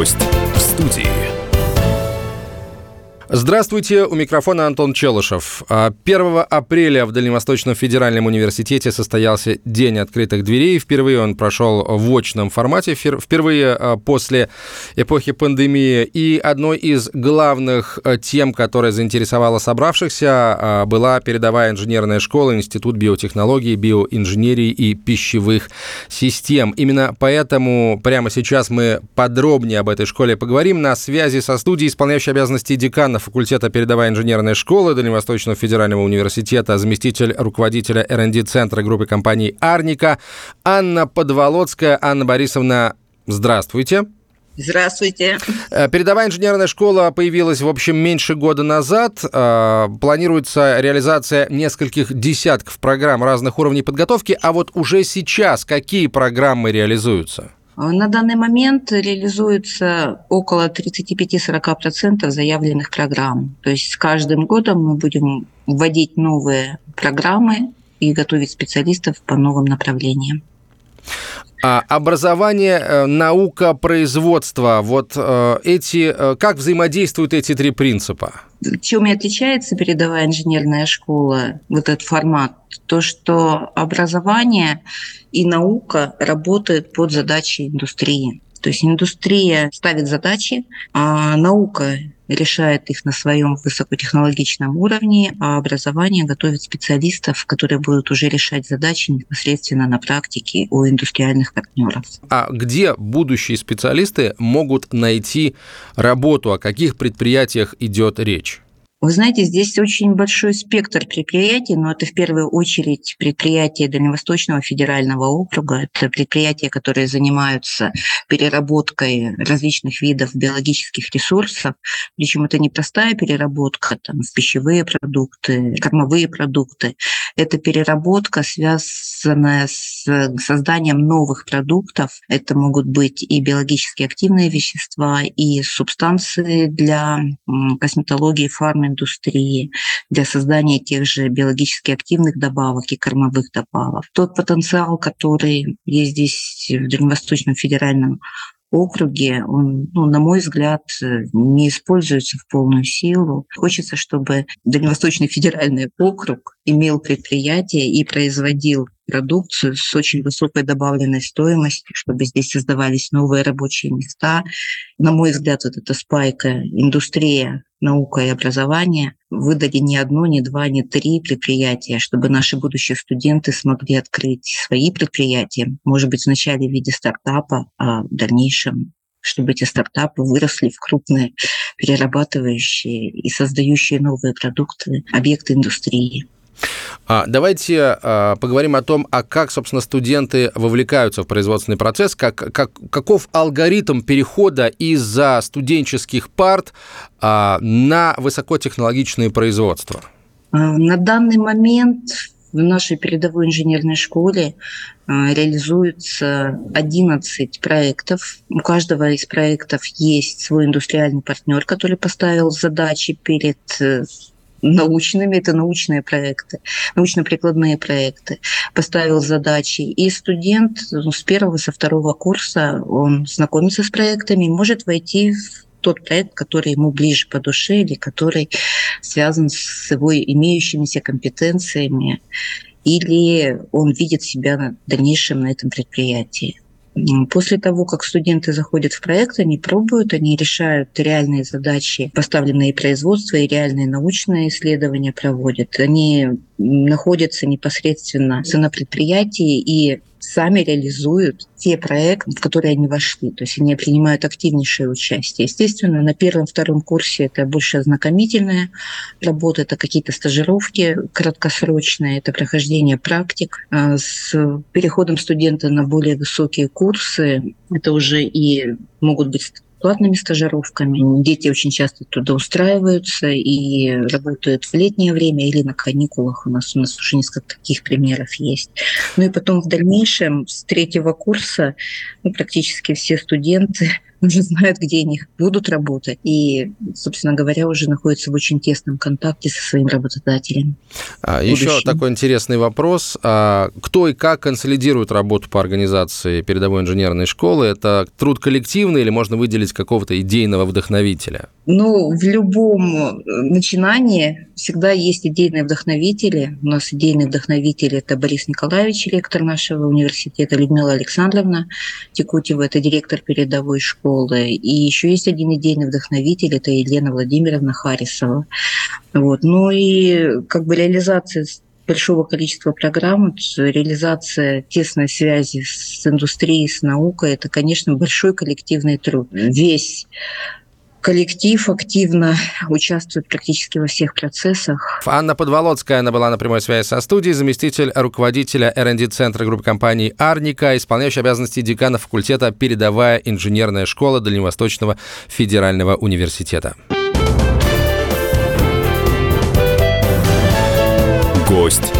Гость в студии. Здравствуйте, у микрофона Антон Челышев. 1 а, апреля в Дальневосточном федеральном университете состоялся День открытых дверей. Впервые он прошел в очном формате, впервые а, после эпохи пандемии. И одной из главных а, тем, которая заинтересовала собравшихся, была передовая инженерная школа, Институт биотехнологии, биоинженерии и пищевых систем. Именно поэтому прямо сейчас мы подробнее об этой школе поговорим. На связи со студией исполняющей обязанности декана факультета передовая инженерная школа Дальневосточного федерального университета, заместитель руководителя РНД-центра группы компаний «Арника» Анна Подволоцкая. Анна Борисовна, здравствуйте. Здравствуйте. Э, передовая инженерная школа появилась, в общем, меньше года назад. Э, планируется реализация нескольких десятков программ разных уровней подготовки. А вот уже сейчас какие программы реализуются? На данный момент реализуется около 35-40% заявленных программ. То есть с каждым годом мы будем вводить новые программы и готовить специалистов по новым направлениям. А образование, э, наука, производство, вот э, эти, э, как взаимодействуют эти три принципа? Чем и отличается передовая инженерная школа, вот этот формат, то, что образование и наука работают под задачи индустрии. То есть индустрия ставит задачи, а наука решает их на своем высокотехнологичном уровне, а образование готовит специалистов, которые будут уже решать задачи непосредственно на практике у индустриальных партнеров. А где будущие специалисты могут найти работу? О каких предприятиях идет речь? Вы знаете, здесь очень большой спектр предприятий, но это в первую очередь предприятия Дальневосточного федерального округа. Это предприятия, которые занимаются переработкой различных видов биологических ресурсов. Причем это не простая переработка там, в пищевые продукты, кормовые продукты. Это переработка, связанная с созданием новых продуктов. Это могут быть и биологически активные вещества, и субстанции для косметологии, фармы индустрии, для создания тех же биологически активных добавок и кормовых добавок. Тот потенциал, который есть здесь в Дальневосточном федеральном округе, он, ну, на мой взгляд, не используется в полную силу. Хочется, чтобы Дальневосточный федеральный округ имел предприятие и производил продукцию с очень высокой добавленной стоимостью, чтобы здесь создавались новые рабочие места. На мой взгляд, вот эта спайка, индустрия наука и образование выдали не одно, не два, не три предприятия, чтобы наши будущие студенты смогли открыть свои предприятия, может быть, вначале в виде стартапа, а в дальнейшем чтобы эти стартапы выросли в крупные перерабатывающие и создающие новые продукты объекты индустрии. А, давайте а, поговорим о том, а как, собственно, студенты вовлекаются в производственный процесс, как, как, каков алгоритм перехода из-за студенческих парт а, на высокотехнологичные производства. На данный момент в нашей передовой инженерной школе реализуется 11 проектов. У каждого из проектов есть свой индустриальный партнер, который поставил задачи перед э, научными, это научные проекты, научно-прикладные проекты, поставил задачи. И студент ну, с первого, со второго курса, он знакомится с проектами, может войти в тот проект, который ему ближе по душе или который связан с его имеющимися компетенциями, или он видит себя в дальнейшем на этом предприятии. После того, как студенты заходят в проект, они пробуют, они решают реальные задачи, поставленные производство и реальные научные исследования проводят. Они находятся непосредственно на предприятии и сами реализуют те проекты, в которые они вошли. То есть они принимают активнейшее участие. Естественно, на первом-втором курсе это больше ознакомительная работа, это какие-то стажировки краткосрочные, это прохождение практик. А с переходом студента на более высокие курсы это уже и могут быть платными стажировками. Дети очень часто туда устраиваются и работают в летнее время или на каникулах. У нас, у нас уже несколько таких примеров есть. Ну и потом в дальнейшем с третьего курса ну, практически все студенты уже знают, где они будут работать. И, собственно говоря, уже находятся в очень тесном контакте со своим работодателем. А, еще такой интересный вопрос. А, кто и как консолидирует работу по организации передовой инженерной школы? Это труд коллективный или можно выделить какого-то идейного вдохновителя? Ну, в любом э, начинании всегда есть идейные вдохновители. У нас идейный вдохновитель – это Борис Николаевич, ректор нашего университета, Людмила Александровна Текутева, это директор передовой школы. И еще есть один идейный вдохновитель – это Елена Владимировна Харисова. Вот. Ну и как бы реализация большого количества программ, реализация тесной связи с индустрией, с наукой – это, конечно, большой коллективный труд. Весь коллектив активно участвует практически во всех процессах. Анна Подволоцкая, она была на прямой связи со студией, заместитель руководителя R&D-центра группы компаний «Арника», исполняющий обязанности декана факультета «Передовая инженерная школа Дальневосточного федерального университета». Гость